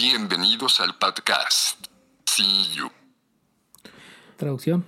Bienvenidos al podcast. See you. Traducción.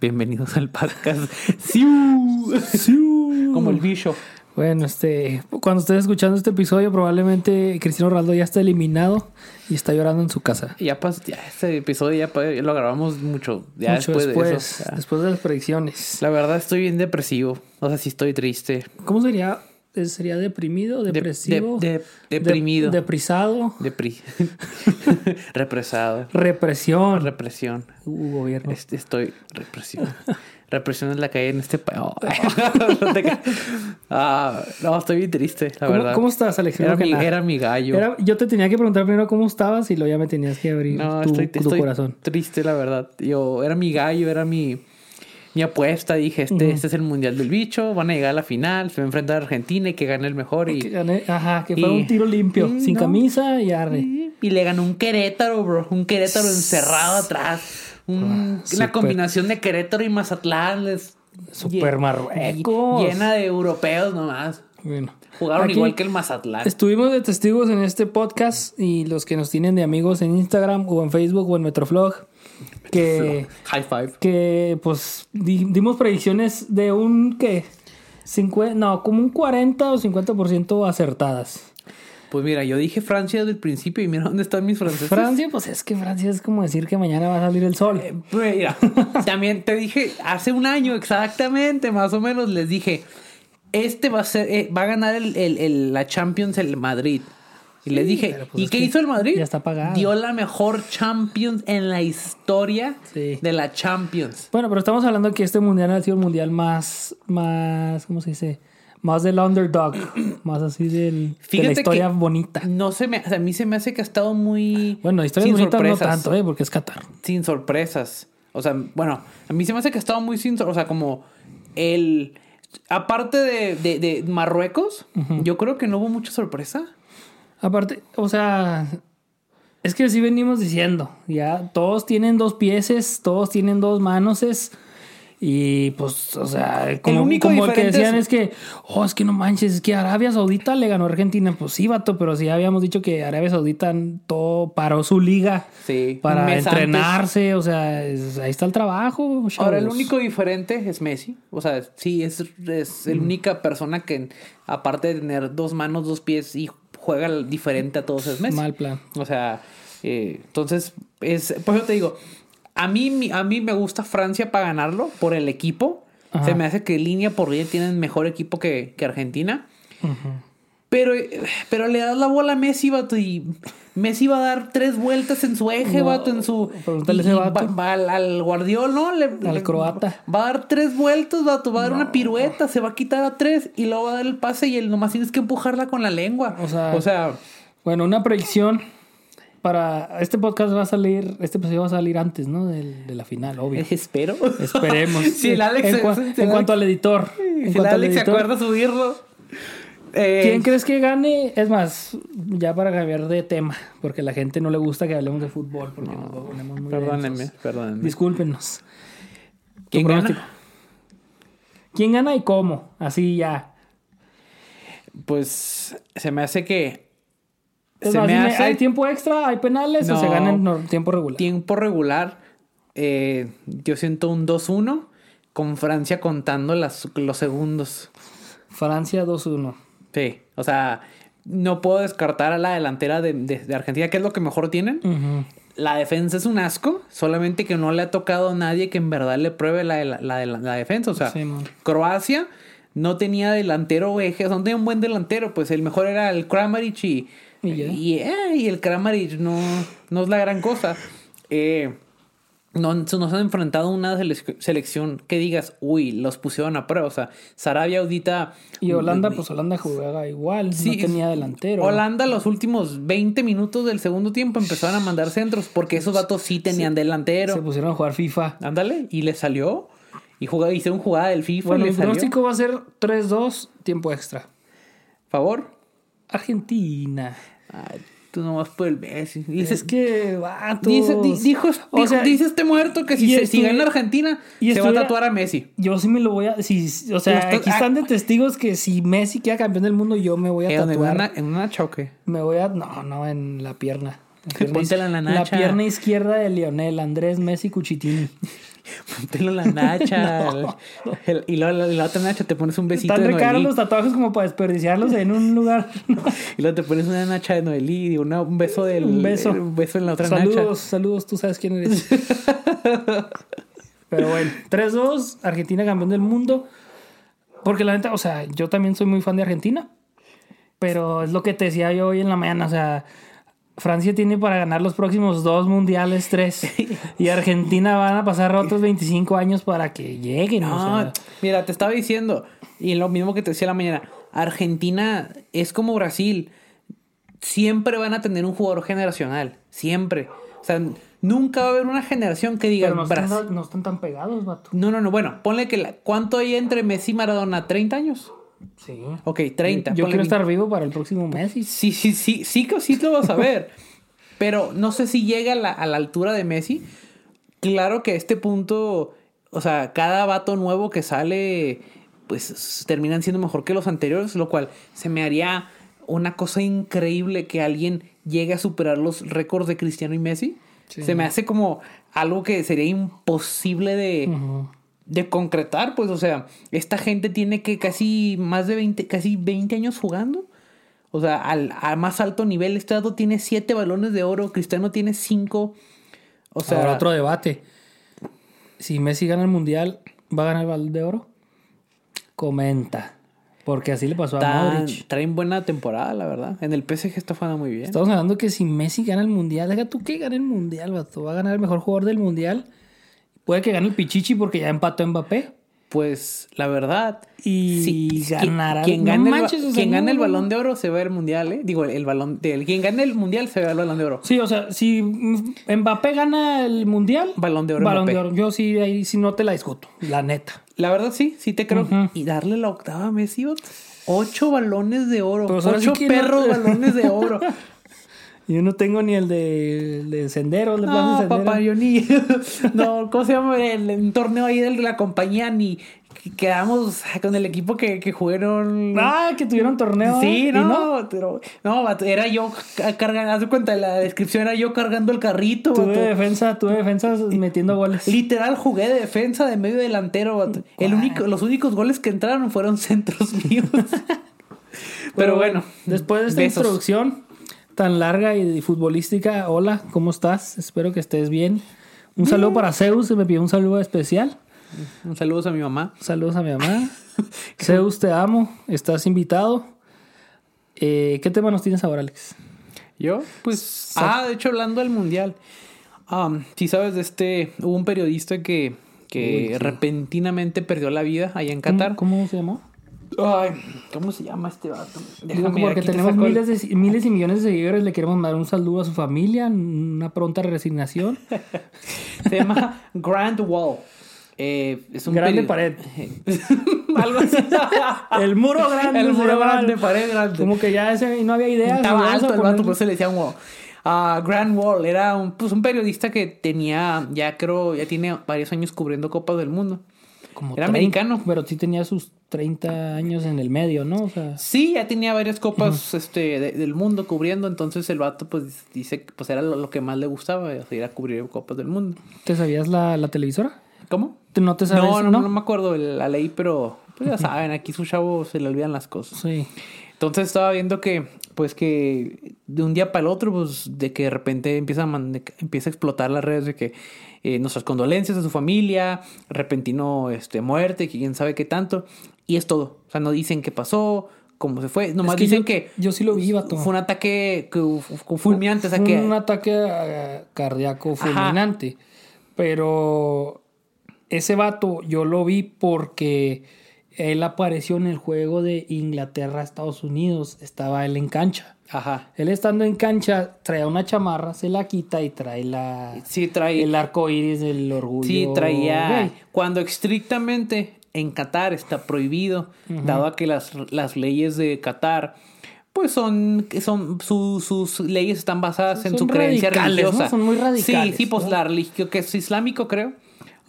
Bienvenidos al podcast. ¡Siu! ¡Siu! Como el bicho. Bueno, este, cuando estés escuchando este episodio, probablemente Cristiano Ronaldo ya está eliminado y está llorando en su casa. Ya, pas, ya este episodio ya, lo grabamos mucho. Ya Mucho después, después, de eso. ya. después de las predicciones. La verdad estoy bien depresivo. O sea, sí estoy triste. ¿Cómo sería? Eh, ¿Sería deprimido, De- depresivo? de- de- deprimido. De- deprisado. Depri. Represado. Represión. Represión. Uh, gobierno. Este, estoy represión. Represión es la hay en este país. Ah, no, estoy bien triste, la ¿Cómo, verdad. ¿Cómo estás, Alex? Era mi, nada. era mi gallo. Era- yo te tenía que preguntar primero cómo estabas y luego ya me tenías que abrir No, tu, estoy, tu estoy corazón. triste, la verdad. Yo, era mi gallo, era mi, mi apuesta. Dije, este, este es el mundial del bicho. Van a llegar a la final. Se va a enfrentar a Argentina y que gane el mejor. Y, Que gané- ajá, que fue un tiro limpio, y sin no. camisa y arre. y le ganó un Querétaro, bro. Un Querétaro encerrado atrás. Un- Ah, una combinación de Querétaro y Mazatlán. les- Super Marruecos. Llena de europeos nomás. Bueno. Jugaron Aquí igual que el Mazatlán. Estuvimos de testigos en este podcast y los que nos tienen de amigos en Instagram o en Facebook o en Metroflog, que, High five. que pues di- dimos predicciones de un que 50, no, como un 40 o 50% acertadas. Pues mira, yo dije Francia desde el principio y mira dónde están mis franceses. Francia, pues es que Francia es como decir que mañana va a salir el sol. Pues Mira, también te dije hace un año exactamente, más o menos, les dije, este va a ser, eh, va a ganar el, el- el- la Champions el Madrid. Y les dije, pero pues ¿y es qué que hizo el Madrid? ya está pagado. Dio la mejor Champions en la historia Sí. de la Champions. Bueno, pero estamos hablando que este mundial ha sido el mundial más, más, ¿cómo se dice? Más del underdog, más así del, de Fíjate la historia que- bonita. No se me, a mí se me hace que ha estado muy Bueno, historia bonita no tanto, ¿eh? Porque es Qatar. sin sorpresas. O sea, bueno, a mí se me hace que ha estado muy sin... O sea, como el... Aparte de, de- de Marruecos, yo creo que no hubo mucha sorpresa. Aparte, o sea, es que sí venimos diciendo, ya todos tienen dos pieses, todos tienen dos manoses. Y pues, o sea, como, único como el que decían es- es que, oh, es que no manches, es que Arabia Saudita le ganó a Argentina. Pues sí, vato, pero sí habíamos dicho que Arabia Saudita todo paró su liga Sí, para entrenarse. O sea, es- ahí está el trabajo. Ahora, el único diferente es Messi. O sea, sí, es, es la única persona que, aparte de tener dos manos, dos pies y juega diferente a todos, es Messi. Mal plan. O sea, eh, entonces, es, por eso te digo, a mí, a mí me gusta Francia para ganarlo por el equipo. Ajá. Se me hace que línea por línea tienen mejor equipo que, que Argentina. Pero, eh, pero le das la bola a Messi, vato, y Messi va a dar tres vueltas en su eje, No, vato, en su... pregúntale a ese y vato. va- va al, Guardiol, ¿no? Le- Al le- croata. Va a dar tres vueltas, vato, va a dar una pirueta, se va a quitar a tres y luego va a dar el pase y él nomás tienes que empujarla con la lengua. O sea- o sea Bueno, una predicción para este podcast va a salir, este episodio va a salir antes, ¿no? Del- de la final, obvio. espero. Esperemos. si el Alex, en, cua- en cuanto al editor. Si el Alex se acuerda subirlo. Eh, ¿Quién crees que gane? Es más, ya para cambiar de tema, porque a la gente no le gusta que hablemos de fútbol, porque nos ponemos muy Perdónenme, densos. perdónenme. Discúlpenos. ¿Quién pronóstico. gana? ¿Quién gana y cómo? Así ya. Pues se me hace que. Se me hace ¿Hay tiempo extra? ¿Hay penales o No. se gana en tiempo regular? tiempo regular. eh, yo siento un 2-1 con Francia contando las, los segundos. Francia 2-1. Sí, o sea, no puedo descartar a la delantera de, de- de Argentina, que es lo que mejor tienen. La defensa es un asco, solamente que no le ha tocado a nadie que en verdad le pruebe la, la, la- la defensa. O sea, Sí. Croacia no tenía delantero o eje, o sea, no tenía un buen delantero, pues el mejor era el Kramaric y, Y eh, y el Kramaric no, no es la gran cosa. Eh, no no se han enfrentado a una selec- selección que digas, uy, los pusieron a prueba. O sea, Sarabia Audita. Y Holanda, pues Holanda jugaba igual, no tenía delantero. Holanda los últimos 20 minutos del segundo tiempo empezaron a mandar centros porque esos vatos sí tenían delantero. Se pusieron a jugar FIFA. Ándale, y le salió. Y jugaba, hicieron jugada del FIFA Bueno, y salió. pronóstico va a ser 3-2, tiempo extra. Favor. Argentina. Ay, Tú nomás por el Messi. Dice, Es que, vatos. dice, di- dijo, O dijo- sea, dice este muerto que si, se, si gana Argentina, y se va a tatuar a Messi. Yo sí me lo voy a. Si, o sea, aquí están de testigos que si Messi queda campeón del mundo, yo me voy a Eh, ¿En tatuar. una, en una choque. Me voy a. No, no, en la pierna. La pierna, en la la nacha. pierna izquierda de Lionel, Andrés Messi Cuchitini. Póntelo la nacha. el- el- y luego la, la otra nacha te pones un besito Están de los tatuajes como para desperdiciarlos en un lugar. Y luego te pones una nacha de Noelí y una- un beso del... Un beso. Un beso en la otra saludos, nacha. saludos, tú sabes quién eres. Pero bueno, 3-2, Argentina campeón del mundo. Porque la neta, o sea, yo también soy muy fan de Argentina. Pero es lo que te decía yo hoy en la mañana, o sea, Francia tiene para ganar los próximos dos mundiales, tres. Y Argentina van a pasar otros 25 años para que lleguen. o No, sea. mira, te estaba diciendo, y lo mismo que te decía la mañana, Argentina es como Brasil. Siempre van a tener un jugador generacional. Siempre. O sea, nunca va a haber una generación que diga Pero no Brasil. están, no están tan pegados, vato. No, no, no. Bueno, ponle que la- ¿cuánto hay entre Messi y Maradona? ¿30 años? Sí. Ok, 30. Yo quiero estar vivo para el próximo Messi. Sí, sí, sí, sí que sí lo vas a ver. Pero no sé si llega a la, a la altura de Messi. Claro que a este punto, o sea, cada vato nuevo que sale, pues terminan siendo mejor que los anteriores, lo cual se me haría una cosa increíble que alguien llegue a superar los récords de Cristiano y Messi. Sí. Se me hace como algo que sería imposible de. De concretar, pues, o sea, esta gente tiene que casi más de 20, casi 20 años jugando. O sea, al, a más alto nivel, este dato tiene 7 balones de oro, Cristiano tiene 5. O sea, Ahora otro debate. Si Messi gana el mundial, ¿va a ganar el balón de oro? Comenta. Porque así le pasó a Modric. traen buena temporada, la verdad. En el PSG está jugando muy bien. Estamos hablando que si Messi gana el mundial, deja tú que gane el mundial, vato. Va a ganar el mejor jugador del mundial. Puede que gane el Pichichi porque ya empató Mbappé. Pues la verdad. Y sí, ganará. Quien, quien No gane, el, ba- manches, o sea, quien gane el balón de oro se va al mundial, ¿eh? Digo, el balón. de- quien gane el mundial se va al balón de oro. Sí, o sea, si Mbappé gana el mundial, Balón de oro balón Mbappé. de oro. Yo sí, ahí sí no te la discuto, la neta. La verdad sí, sí te creo. Y darle la octava a Messi, ocho balones de oro. Pues ocho sí que no- perros balones de oro. Yo no tengo ni el de, el de Sendero, el de No, papá, yo ni. no, ¿cómo se llama? El, torneo ahí de la compañía, ni. Quedamos con el equipo que, que jugaron. Ah, que tuvieron torneo. Sí, ¿y no, pero no, era yo ca- cargando, haz de cuenta, la descripción era yo cargando el carrito, Tuve vato. defensa, tuve defensa metiendo goles. Literal jugué de defensa de medio delantero. El único, los únicos goles que entraron fueron centros míos. pero bueno, después de esta besos. introducción tan larga y futbolística, hola, ¿cómo estás? Espero que estés bien. Un saludo para Zeus, me pidió un saludo especial. Un saludo a mi mamá. Saludos a mi mamá. Zeus, te amo, estás invitado. Eh, ¿Qué tema nos tienes ahora, Alex? Yo, pues. Ah, de hecho, hablando del mundial. Um, si sabes de este. Hubo un periodista que, que Uy, sí. repentinamente perdió la vida allá en ¿Cómo, Qatar. cómo se llamó? Ay, ¿cómo se llama este vato? Digo, Déjame, porque aquí te tenemos el- miles, de, miles y millones de seguidores, le queremos mandar un saludo a su familia, una pronta resignación. Se llama Grand Wall. Eh, es un Grande pared. Algo así. El muro grande. El muro grande, pared grande. Como que ya ese, no había ideas. Estaba alto el vato, por eso le decían wall. Ah, Grand Wall era un, pues, un periodista que tenía, ya creo, ya tiene varios años cubriendo Copas del Mundo. Como Era 30, americano. Pero sí tenía sus 30 años en el medio, ¿no? O sea, Sí, ya tenía varias copas este, de- del mundo cubriendo, entonces el vato pues dice que pues era lo, lo que más le gustaba, ir a cubrir copas del mundo. ¿te sabías la, la televisora? ¿Cómo? ¿Te- ¿No te sabes? No, no, no, me acuerdo la ley, pero pues ya saben, aquí su chavo se le olvidan las cosas. Sí. Entonces estaba viendo que, pues que de un día para el otro, pues de que de repente empieza a, empieza a explotar las redes de que eh, nuestras condolencias a su familia, repentino este, muerte, que quién sabe qué tanto, y es todo. O sea, no dicen qué pasó, cómo se fue, nomás Es que dicen yo- que yo sí lo vi, vato. fue un ataque fulminante, o sea Fue que... un ataque eh, cardíaco Ajá. fulminante. Pero ese vato yo lo vi porque él apareció en el juego de Inglaterra-Estados Unidos. Estaba él en cancha. Ajá. Él estando en cancha trae una chamarra, se la quita y trae la Sí, trae... el arco iris del orgullo. Sí, traía. gay. Cuando estrictamente en Qatar está prohibido, dado a que las, las leyes de Qatar, pues son, son su- sus leyes están basadas en su creencia religiosa. Son muy radicales, Sí, sí, pues ¿no? la religión que es islámico, creo.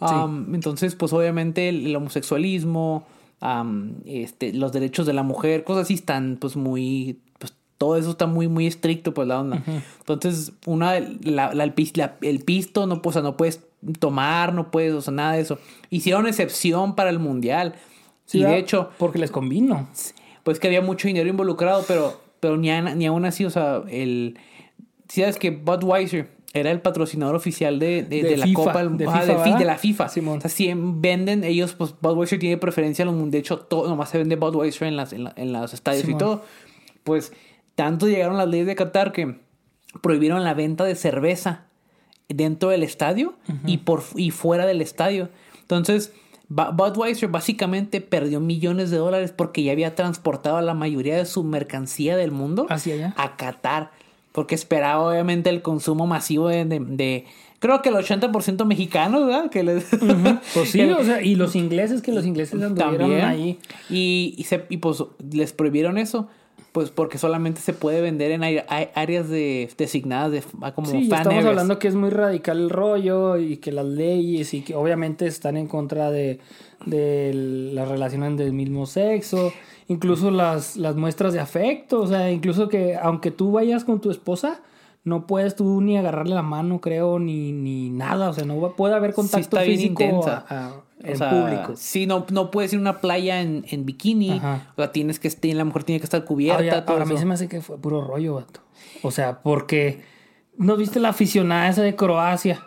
Um, entonces, pues obviamente el, el homosexualismo, um, este, los derechos de la mujer, cosas así están pues muy, pues todo eso está muy, muy estricto, pues la onda. Entonces, una, la, la- el, pis- la- el pisto, no, pues, o sea, no puedes tomar, no puedes, o sea, nada de eso. Hicieron excepción para el mundial. Sí, y de hecho, Porque les convino. pues que había mucho dinero involucrado, pero, pero ni, a- ni aún así, o sea, el... Si sabes que Budweiser era el patrocinador oficial de, de, De de la FIFA, Copa de la FIFA. Simón. O sea, si venden ellos, pues Budweiser tiene preferencia. De hecho, todo, nomás se vende Budweiser en, las, en, la- en los estadios Simón. y todo. Pues tanto llegaron las leyes de Qatar que prohibieron la venta de cerveza dentro del estadio y, por, y fuera del estadio. Entonces, Budweiser básicamente perdió millones de dólares porque ya había transportado la mayoría de su mercancía del mundo Hacia allá. a Qatar. Porque esperaba obviamente el consumo masivo de... de- de- creo que el 80% mexicanos, ¿verdad? Que les... Pues sí, o sea, y los ingleses, que los ingleses anduvieron también ahí. Y, y, se- y, pues les prohibieron eso. Pues porque solamente se puede vender en áreas de, designadas de ah, como Sí, fan estamos areas. hablando que es muy radical el rollo y que las leyes y que obviamente están en contra de, de las relaciones del mismo sexo, incluso las, las muestras de afecto, o sea, incluso que aunque tú vayas con tu esposa, no puedes tú ni agarrarle la mano, creo, ni, ni nada, o sea, no puede haber contacto bien físico intensa. a- a- O en sea, público. Sí, no, no puedes ir a una playa en, en bikini. Ajá. O sea, tienes que estar, la mujer tiene que estar cubierta. Ahora, todo ahora a mí se me hace que fue puro rollo, vato. O sea, porque ¿no viste la aficionada esa de Croacia?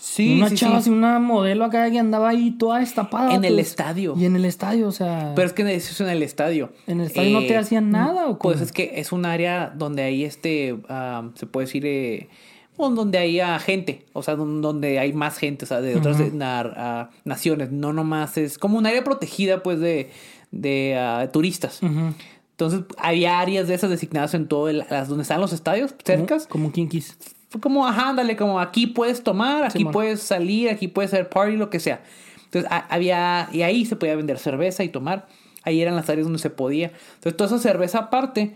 Sí, una sí, chava, sí. una modelo acá que andaba ahí toda destapada. En el pues. estadio. Y en el estadio, o sea. Pero es que eso es en el estadio. ¿En el estadio no te hacían nada o Pues cómo? es que es un área donde hay este, ah, se puede decir, eh, bueno, donde hay ah, gente, o sea, don- donde hay más gente, o sea, de otras na- ah, naciones, no nomás es como un área protegida, pues, de, de turistas. Entonces, había áreas de esas designadas en todo, el- las donde están los estadios, cercas. Como kinkis. Fue como, ajá, ándale, como aquí puedes tomar, aquí puedes salir, aquí puedes hacer party, lo que sea. Entonces, a- había, y ahí se podía vender cerveza y tomar. Ahí eran las áreas donde se podía. Entonces, toda esa cerveza aparte,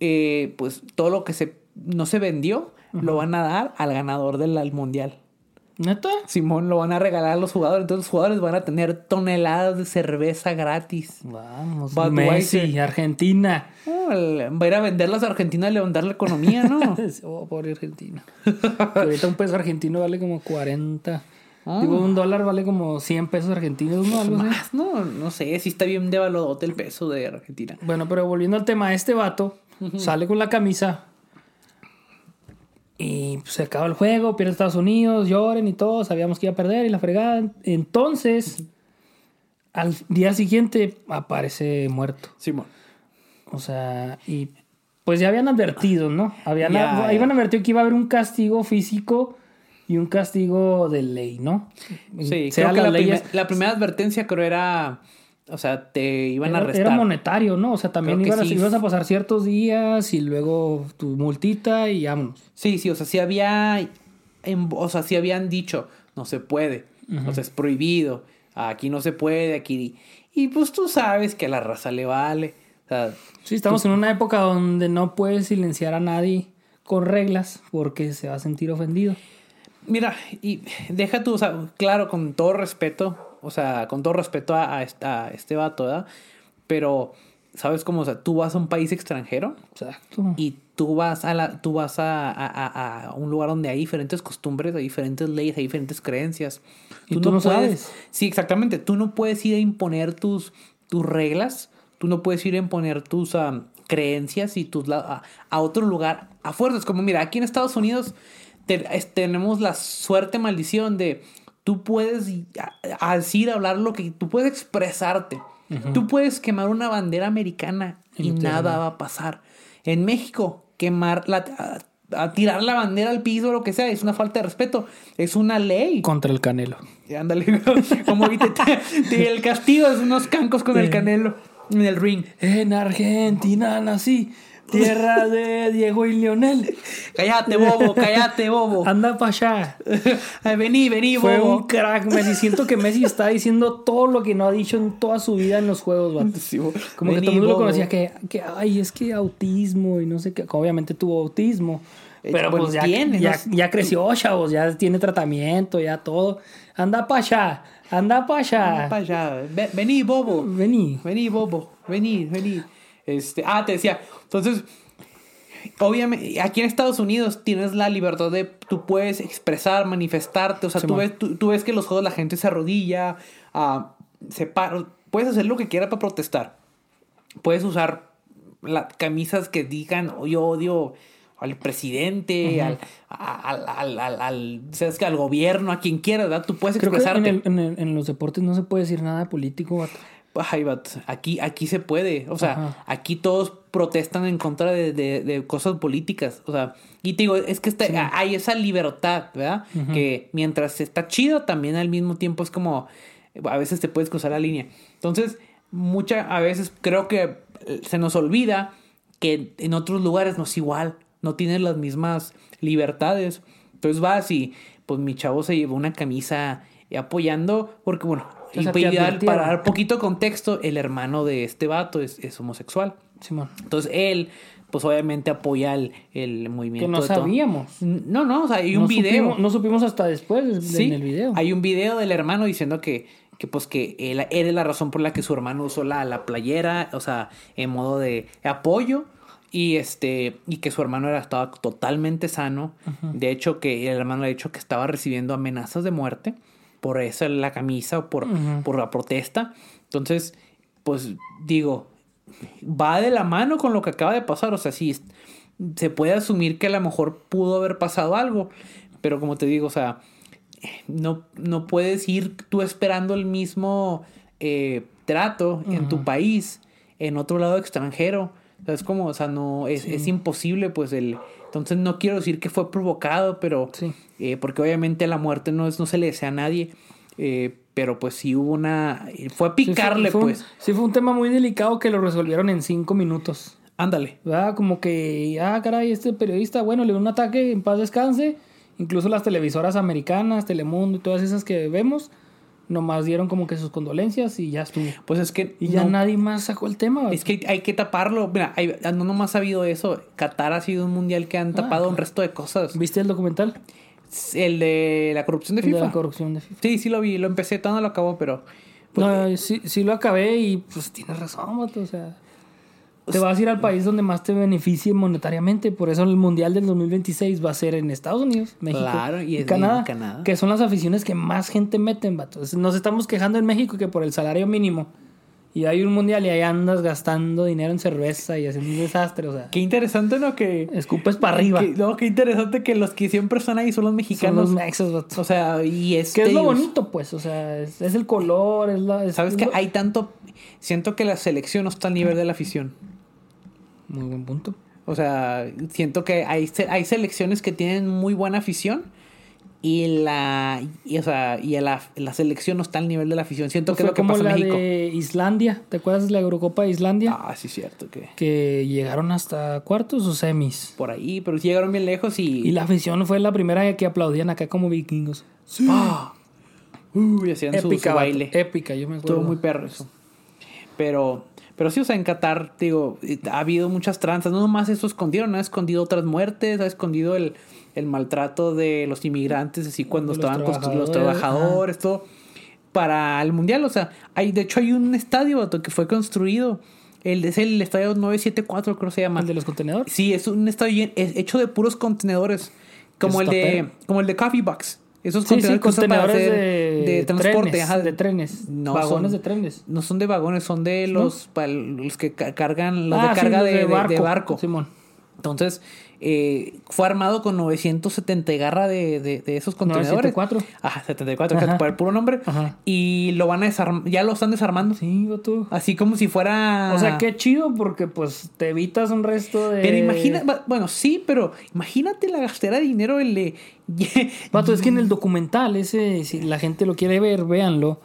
eh, pues todo lo que se, no se vendió, lo van a dar al ganador del al mundial. ¿Neta? Simón, lo van a regalar a los jugadores. Entonces, los jugadores van a tener toneladas de cerveza gratis. Vamos. Budweiser. Messi, Argentina. Oh, el- va a ir a venderlas a Argentina y levantar la economía, ¿no? Oh, pobre Argentina. Ahorita un peso argentino vale como 40. Ah. Digo, un dólar vale como 100 pesos argentinos, ¿no? Algo así. Más, no, no sé, si está bien devaluado el peso de Argentina. Bueno, pero volviendo al tema, este vato sale con la camisa y pues, se acaba el juego, pierde Estados Unidos, lloren y todo, sabíamos que iba a perder y la fregada. Entonces, al día siguiente aparece muerto. Simón. O sea, y pues ya habían advertido, ¿no? Habían, habían advertido que iba a haber un castigo físico y un castigo de ley, ¿no? Sí, Sea creo que la, leyes- la primera advertencia creo era, o sea, te iban a arrestar. era monetario, ¿no? O sea, también sí. ibas a pasar ciertos días y luego tu multita y vámonos. Sí, sí, o sea, sí había, en- o sea, sí habían dicho, no se puede, o sea, es prohibido, aquí no se puede, aquí... Y pues tú sabes que a la raza le vale. O sea, Sí, estamos en una época donde no puedes silenciar a nadie con reglas porque se va a sentir ofendido. Mira, y deja tú, o sea, claro, con todo respeto, o sea, con todo respeto a, a este vato, ¿verdad? Pero, ¿sabes cómo? O sea, tú vas a un país extranjero Exacto. y tú vas a la, tú vas a, a- a- un lugar donde hay diferentes costumbres, hay diferentes leyes, hay diferentes creencias. Y tú no puedes, sabes. sí, exactamente, tú no puedes ir a imponer tus, tus reglas, tú no puedes ir a imponer tus creencias y tus a, a otro lugar a fuerzas. Como mira, aquí en Estados Unidos te- es- tenemos la suerte maldición de tú puedes y- a- a decir, hablar lo que tú puedes expresarte. Tú puedes quemar una bandera americana y nada va a pasar. En México, quemar la, a, a tirar la bandera al piso o lo que sea es una falta de respeto. Es una ley. Contra el canelo. Y Ándale, como ahorita te- te- el castigo es unos cancos con el canelo en el ring. En Argentina nací, tierra de Diego y Lionel. Cállate, bobo, cállate, bobo. Anda para allá. Ay, vení, vení, Fue bobo. un crack, Messi. Siento que Messi está diciendo todo lo que no ha dicho en toda su vida en los juegos, vato. Sí, Como que todo el mundo lo conocía que, que, ay, es que autismo y no sé qué. Obviamente tuvo autismo. Eh, Pero bueno, pues ya, tiene, ya, ¿no? ya creció, chavos. Ya tiene tratamiento, ya todo. Anda para allá. Anda para allá. Pa' allá. Ve- Vení, bobo. Vení. Vení, bobo. Vení, vení. Este, ah, te decía. Entonces, obviamente, aquí en Estados Unidos tienes la libertad de. Tú puedes expresar, manifestarte. O sea, tú ves, tú, tú ves que los juegos la gente se arrodilla, ah, se para. Puedes hacer lo que quieras para protestar. Puedes usar la- camisas que digan, "Oh, yo odio al presidente, al, al, al, al, al- sabes al gobierno, a quien quieras, ¿verdad? Tú puedes Creo que expresarte. en, el- en el- en los deportes no se puede decir nada político, vato. Ay, vato, aquí, aquí se puede. O sea, Ajá. aquí todos protestan en contra de, de- de cosas políticas. O sea, y te digo, es que está, hay esa libertad, ¿verdad? Que mientras está chido, también al mismo tiempo es como, a veces te puedes cruzar la línea. Entonces, muchas, a veces creo que eh, se nos olvida que en otros lugares no es igual. No tienes las mismas libertades. Entonces vas y, pues mi chavo se llevó una camisa apoyando, porque bueno, O sea, y dar- para dar poquito contexto, el hermano de este vato es, es homosexual. Simón. Entonces él, pues obviamente apoya el, el movimiento. Que no de todo. sabíamos. No, no, o sea, hay un no video. Supimos, no supimos hasta después de- Sí, en el video. Hay un video del hermano diciendo que, que pues que él, es la razón por la que su hermano usó la, la playera, o sea, en modo de apoyo. Y este, y que su hermano era, estaba totalmente sano. De hecho, que el hermano le ha dicho que estaba recibiendo amenazas de muerte por eso la camisa o por, por la protesta. Entonces, pues digo, va de la mano con lo que acaba de pasar. O sea, sí, se puede asumir que a lo mejor pudo haber pasado algo. Pero como te digo, o sea, no, no puedes ir tú esperando el mismo eh, trato en tu país, en otro lado extranjero. O sea, es como, o sea, no, es, es imposible, pues el... Entonces no quiero decir que fue provocado, pero... Sí. eh, porque obviamente la muerte no, es, no se le desea a nadie. eh, pero pues sí hubo una... Fue a Sí, fue- picarle, fue un- pues. sí, fue un tema muy delicado que lo resolvieron en cinco minutos. Ándale. ¿Verdad? Como que, ah, caray, este periodista, bueno, le dio un ataque, en paz descanse. Incluso las televisoras americanas, Telemundo y todas esas que vemos, nomás dieron como que sus condolencias y ya estuvo. Pues es que... Y ya no- nadie más sacó el tema. Es que hay que taparlo. Mira, hay- no nomás ha habido eso. Qatar ha sido un mundial que han Ah, tapado un resto de cosas. ¿Viste el documental? El de la corrupción de El de FIFA. la corrupción de FIFA. Sí, sí lo vi, lo empecé, todavía no lo acabó, pero. pues, No, sí, sí lo acabé y pues tienes razón, o sea... Pues Te vas a ir al país donde más te beneficie monetariamente. Por eso el Mundial del 2026 va a ser en Estados Unidos, México Claro, y y, Canadá. Que son las aficiones que más gente meten, vato. Nos estamos quejando en México que por el salario mínimo. Y hay un Mundial y ahí andas gastando dinero en cerveza y haciendo un desastre. O sea, Qué interesante, ¿no? Que. escupes para arriba. que- no, qué interesante que los que siempre están ahí son los Son mexicanos. los mexas, vato. O sea, y es. Que es lo bonito, pues. O sea, es, es el color, es la... es- Sabes es que lo- hay tanto. Siento que la selección no está al nivel de la afición. Muy buen punto. O sea, siento que hay, hay selecciones que tienen muy buena afición. Y la. Y, o sea, y la, la selección no está al nivel de la afición. Siento que es Fue lo que como pasa en México. de Islandia. ¿Te acuerdas de la Eurocopa de Islandia? Ah, sí, cierto que. Que llegaron hasta cuartos o semis. Por ahí, pero llegaron bien lejos y. Y la afición fue la primera que aplaudían acá como vikingos. ¡Ah! Uy, hacían su- su, Épica, vato, baile. épica, yo me acuerdo. Estuvo muy perro eso. Pero, pero sí, o sea, en Qatar, digo, ha habido muchas tranzas. No nomás eso escondieron, ha escondido otras muertes, ha escondido el, el maltrato de los inmigrantes, así cuando los estaban los trabajadores, todo. Para el mundial, o sea, hay, de hecho hay un estadio que fue construido. El, es el estadio 974, creo que se llama. ¿El de los contenedores? Sí, es un estadio hecho de puros contenedores. Como el de, como el de Coffee Box. Esos Sí, sí, contenedores, que usan para contenedores hacer de, de transporte. trenes, ajá. de trenes. No, vagones son- de trenes. No son de vagones, son de los, para los que ca- cargan, los Ah, de sí, carga los de, de- de barco. Simón. Entonces, eh, fue armado con 970 garra de, de, de esos contenedores. 974. Ajá, 74, Ajá. para el puro nombre. Ajá. Y lo van a desarmar, ya lo están desarmando. Sí, vato. Así como si fuera. O sea, qué chido porque pues te evitas un resto de... Pero imagina, bueno, sí, pero imagínate la gastera de dinero el de. Vato, es que en el documental ese, si la gente lo quiere ver, véanlo,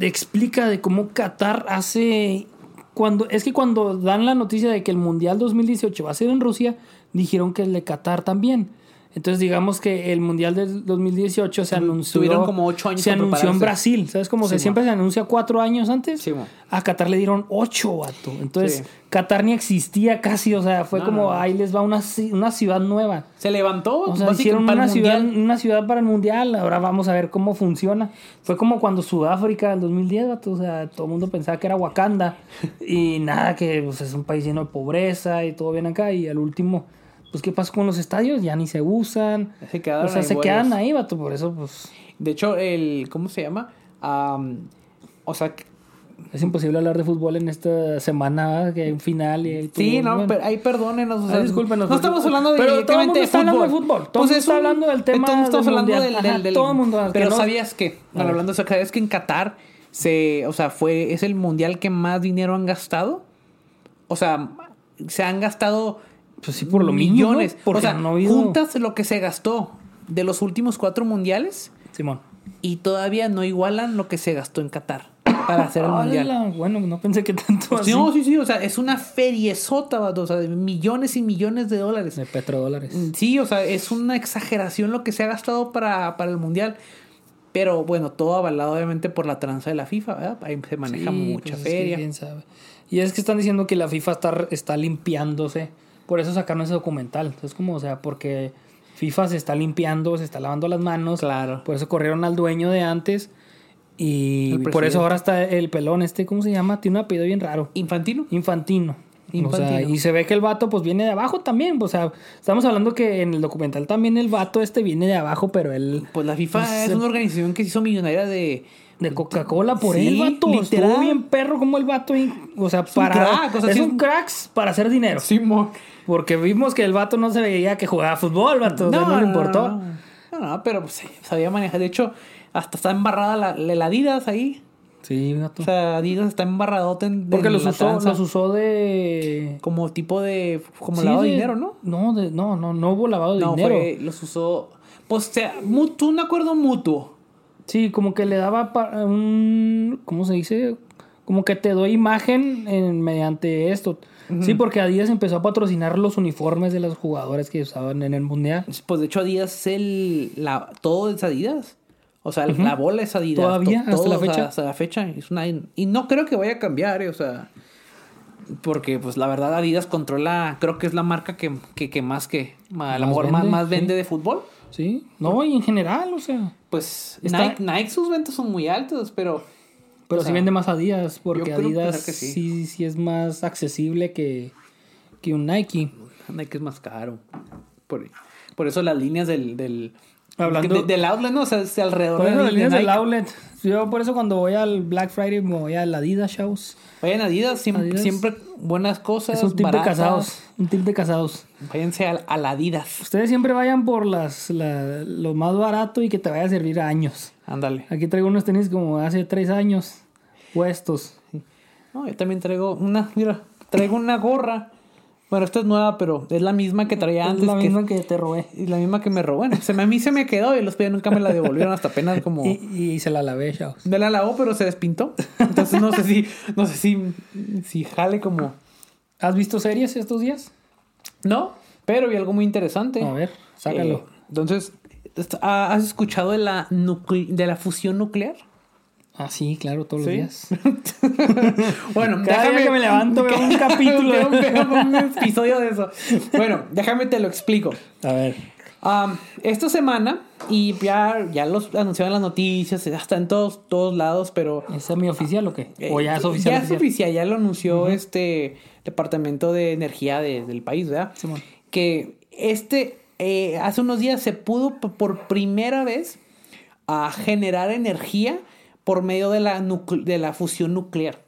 explica de cómo Qatar hace cuando, es que cuando dan la noticia de que el Mundial 2018 va a ser en Rusia, dijeron que el de Qatar también. Entonces, digamos que el Mundial del 2018 se anunció. tuvieron como ocho años Se anunció en. Brasil. ¿Sabes cómo? Sí, siempre se anuncia cuatro años antes. Sí, a Qatar le dieron ocho, vato. Entonces, Sí. Qatar ni existía casi. O sea, fue No, como no, no. ahí les va una, una ciudad nueva. Se levantó, O sea, hicieron una ciudad, mundial. una ciudad para el mundial. Ahora vamos a ver cómo funciona. Fue como cuando Sudáfrica en 2010, vato, o sea, todo el mundo pensaba que era Wakanda. y nada, que pues, es un país lleno de pobreza y todo bien acá. Y al último, pues, ¿qué pasó con los estadios? Ya ni se usan. Se quedaron o sea, ahí se quedan ahí, vato. Por eso, pues, De hecho, el. ¿Cómo se llama? Am, o sea, es imposible hablar de fútbol en esta semana, que hay un final y hay sí, todo, no, bueno. pero ahí perdónenos. O sea, Ay, discúlpenos, No estamos hablando de pero todo el mundo está de hablando fútbol. Pues de fútbol. Todo el mundo es está un- hablando del tema Todo el mundo estamos del hablando del, del, Ajá, del- todo el mundo, Pero no- ¿sabías que? Bueno, hablando de ¿sabías que en Qatar se, o sea, fue, es el mundial que más dinero han gastado? O sea, se han gastado Pues sí, por lo millones. ¿no? Porque o sea, no habido- juntas lo que se gastó de los últimos cuatro mundiales Simón. y todavía no igualan lo que se gastó en Qatar para hacer el mundial. Bueno, no pensé que tanto así. No, sí, sí, o sea, es una feriezota, o sea, de millones y millones de dólares. De petrodólares. Sí, o sea, es una exageración lo que se ha gastado para, para el mundial. Pero bueno, todo avalado obviamente por la tranza de la FIFA, ¿verdad? Ahí se maneja Sí, mucha pues es que feria. quién sabe. Y es que están diciendo que la FIFA está, está limpiándose. Por eso sacaron ese documental. Entonces, como, o sea, porque FIFA se está limpiando, se está lavando las manos. Claro. Por eso corrieron al dueño de antes. Y por eso ahora está el pelón este, ¿cómo se llama? Tiene un apellido bien raro. Infantino. Infantino. O sea, Infantino. y se ve que el vato pues viene de abajo también. O sea, estamos hablando que en el documental también el vato este viene de abajo, pero él Pues la FIFA Pues, es una organización que se hizo millonaria de... de Coca-Cola por Sí, él, vato. literal. Estuvo bien perro como el vato. y- o sea, un para. crack, o sea, es sí un es- cracks para hacer dinero. Simón. Porque vimos que el vato no se veía que jugaba fútbol, vato. o sea, no, le importó. No, no, no, pero pues, sabía manejar. De hecho, hasta está embarrada la, la Adidas ahí. Sí, vato. O sea, Adidas está embarradote en Porque los usó, tranza. los usó de. Como tipo de... Como Sí, lavado de de- dinero, ¿no? No, de- no, no, no hubo lavado de No, dinero. fue, los usó... Pues, o sea, mutuo, un acuerdo mutuo. Sí, como que le daba un. ¿Cómo se dice? Como que te doy imagen en- mediante esto. Sí, porque Adidas empezó a patrocinar los uniformes de los jugadores que usaban en el mundial. Pues de hecho Adidas es el... La, todo es Adidas. O sea, la bola es Adidas. ¿Todavía? to- ¿Hasta la o sea, fecha? hasta la fecha. Es una, y no creo que vaya a cambiar, eh, o sea... Porque, pues, la verdad, Adidas controla... Creo que es la marca que, que, que más que... A lo mejor más, más sí. vende de fútbol. Sí, no, y en general, o sea. Pues Está- Nike, Nike sus ventas son muy altas, pero... Pero sí sea, vende más Adidas, porque Adidas que sí. sí. sí, es más accesible que, que un Nike. Nike es más caro. Por, por eso las líneas del... del Hablando- de- del outlet, ¿no? O sea, es alrededor de, de líneas del outlet. Yo por eso cuando voy al Black Friday me voy al Adidas Shows. Vayan a Adidas, siempre, Adidas. siempre buenas cosas, Es un tip baratas. de casados. Un tip de casados. Váyanse al, al Adidas. Ustedes siempre vayan por las la- lo más barato y que te vaya a servir a años. Ándale. Aquí traigo unos tenis como hace tres años puestos. No, yo también traigo una, mira, traigo una gorra. Bueno, esta es nueva, pero es la misma que traía Es antes. la que- misma que te robé. y la misma que me robó. Bueno, se me, a mí se me quedó y los pies nunca me la devolvieron hasta apenas como... Y, y se la lavé, chavos. Me la lavó, pero se despintó. Entonces no sé si, no sé si, si jale como... ¿Has visto series estos días? No, pero vi algo muy interesante. A ver, sácalo. Eh, entonces, est- ¿ha- ¿has escuchado de la, de la fusión nuclear? Ah, sí, claro, todos Sí. los días. Bueno, Cada día que me levanto veo un capítulo. Veo- veo un episodio de eso. Bueno, déjame te lo explico. A ver. Um, esta semana, y ya, ya los anunciaron en las noticias, hasta en todos, todos lados, pero... ¿Es semi-oficial o qué? eh, ¿O ya es oficial? Ya es oficial? ya lo anunció este Departamento de Energía de- del país, ¿verdad? Simón. Que este, eh, hace unos días se pudo por primera vez a generar energía por medio de la, de la fusión nuclear.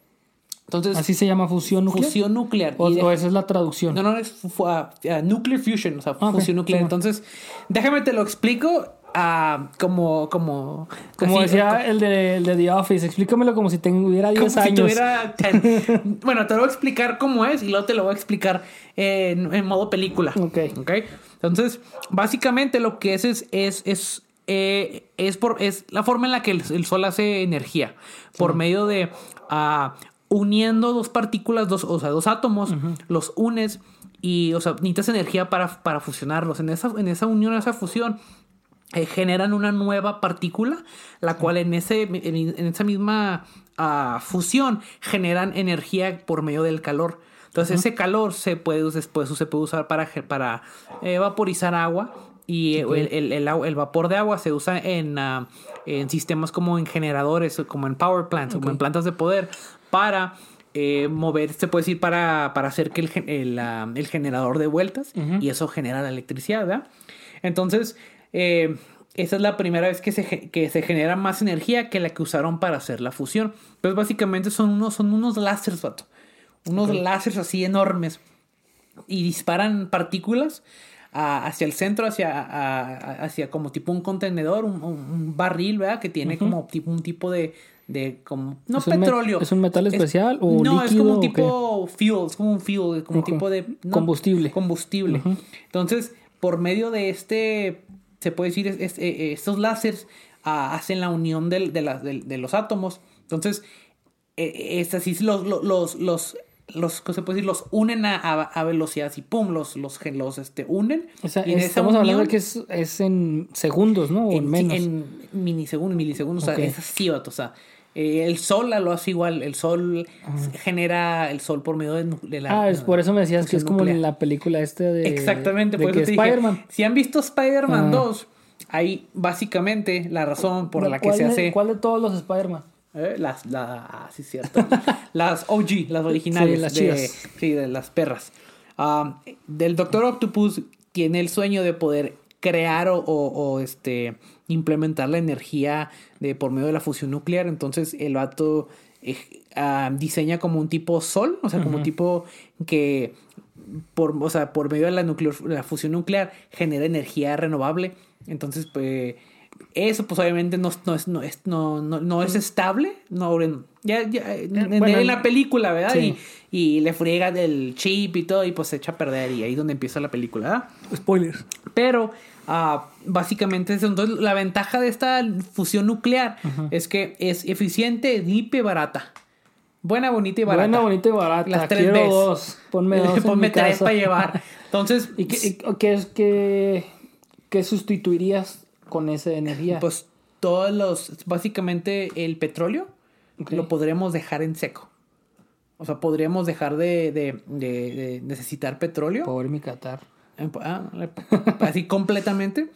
Entonces, ¿Así se llama fusión nuclear? fusión nuclear. O, Y de- o esa es la traducción. no, no, es ah, ah, nuclear fusion, o sea, Ah, fusión nuclear. sí, Entonces, déjame te lo explico ah, como, como, Como así, decía el de, el de The Office, explícamelo como si tuviera 10 como si años. tuviera 10. bueno, te lo voy a explicar cómo es y luego te lo voy a explicar en, en modo película. Ok. Ok. Entonces, básicamente lo que es es, es, es, eh, es, por, es la forma en la que el, el sol hace energía. Por medio de ah, uniendo dos partículas, dos, o sea, dos átomos, los unes y, o sea, necesitas energía para, para fusionarlos. En esa, en esa unión, esa fusión, eh, generan una nueva partícula, la cual en, ese, en, esa misma ah, fusión generan energía por medio del calor. Entonces ese calor se puede, después se puede usar para, para eh, vaporizar agua y el, el, el, vapor de agua se usa en, ah, en, sistemas como en generadores, como en power plants, como en plantas de poder, para eh, mover, se puede decir, para, para hacer que el, ah, el, generador de vueltas y eso genera la electricidad, ¿verdad? Entonces, eh, esa es la primera vez que se, que se genera más energía que la que usaron para hacer la fusión. Entonces, básicamente son unos, son unos láseres, vato. Unos láseres así enormes. Y disparan partículas hacia el centro, hacia, hacia como tipo un contenedor, un, barril, ¿verdad? Que tiene como tipo, un tipo de, de como no petróleo. ¿Es un metal especial o no, es como un tipo fuel, es como un fuel, como un tipo de combustible. Combustible. Entonces, por medio de este, se puede decir, eh, estos láseres ah, hacen la unión de, de, los átomos. Entonces, eh, es así, los, los, los los, se puede decir? Los unen a, a, velocidad y pum, los, los, los este, unen. y estamos hablando de que es, es, en segundos, ¿no? O en, menos. En milisegundos, milisegundos. O sea, es así, o sea. Eh, el sol lo hace igual. El sol genera el sol por medio de, la. Ah, es por eso me decías que es como en la película este de. Exactamente, por eso Spider-Man. Si han visto Spider-Man 2, ahí básicamente la razón por la, que se hace. ¿Cuál de todos los Spider-Man? Eh, las, la, ah, sí, cierto. las OG, las originales. las de, sí, de las perras. del Doctor Octopus tiene el sueño de poder crear o, este implementar la energía de por medio de la fusión nuclear. Entonces el vato eh, diseña como un tipo sol, o sea, como un tipo que por, o sea, por medio de la, la fusión nuclear genera energía renovable. Entonces, pues eso pues obviamente no, no, es, no, es, no, no, es estable. No, ya, ya, en, la película, ¿verdad? Y, y, le friega del chip y todo y pues se echa a perder y ahí es donde empieza la película, ¿verdad? Spoilers. Pero uh, básicamente Entonces la ventaja de esta fusión nuclear es que es eficiente, limpia y barata. Buena, bonita y barata. Buena, bonita y barata. Las tres Quiero dos. Ponme dos. Ponme tres para llevar. Entonces. ¿Y qué, qué, qué, qué sustituirías con esa energía? Pues todos los, básicamente el petróleo lo podremos dejar en seco. O sea, podríamos dejar de, de, necesitar petróleo. Por mi Qatar. Ah, así completamente.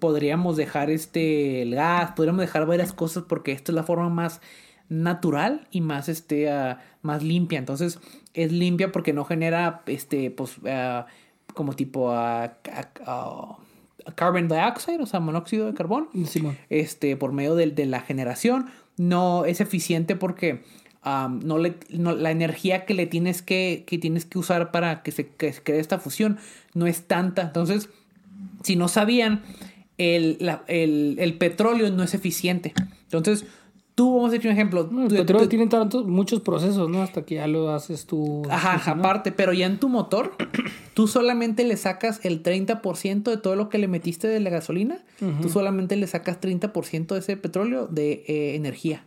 podríamos dejar este el gas, podríamos dejar varias cosas porque esta es la forma más natural y más este ah, más limpia. Entonces, es limpia porque no genera este pues ah, como tipo a carbon dioxide, o sea, monóxido de carbón, este, por medio de, de, la generación. No es eficiente porque no le, la energía que le tienes que, que tienes que usar para que se, que cree esta fusión no es tanta. Entonces, si no sabían, el, el, el petróleo no es eficiente. Entonces, Tú, vamos a decir un ejemplo. el petróleo tiene tantos, muchos procesos, ¿no? Hasta que ya lo haces tú. Ajá, aparte, pero ya en tu motor, tú solamente le sacas el 30% de todo lo que le metiste de la gasolina. Tú solamente le sacas 30% de ese petróleo de eh, energía.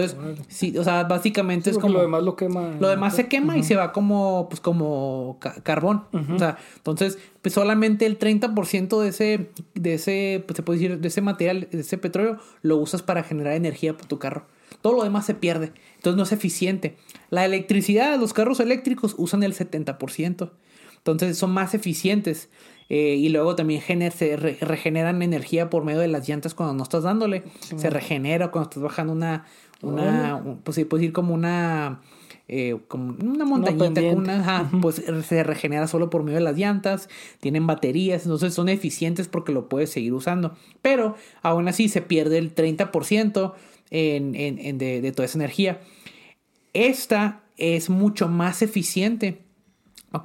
Entonces, sí, o sea, básicamente es como. Lo demás lo quema. Lo demás se quema y se va como, pues, como carbón. O sea, entonces, pues solamente el 30% de ese, de ese, pues se puede decir, de ese material, de ese petróleo, lo usas para generar energía para tu carro. Todo lo demás se pierde. Entonces no es eficiente. La electricidad, los carros eléctricos usan el 70%. Entonces son más eficientes. Eh, y luego también se regeneran energía por medio de las llantas cuando no estás dándole. Se regenera cuando estás bajando una, una, pues se puede decir como una, eh, como una montañita, una, pues se regenera solo por medio de las llantas, tienen baterías, entonces son eficientes porque lo puedes seguir usando, pero aún así se pierde el 30% en, en, en de, de toda esa energía. Esta es mucho más eficiente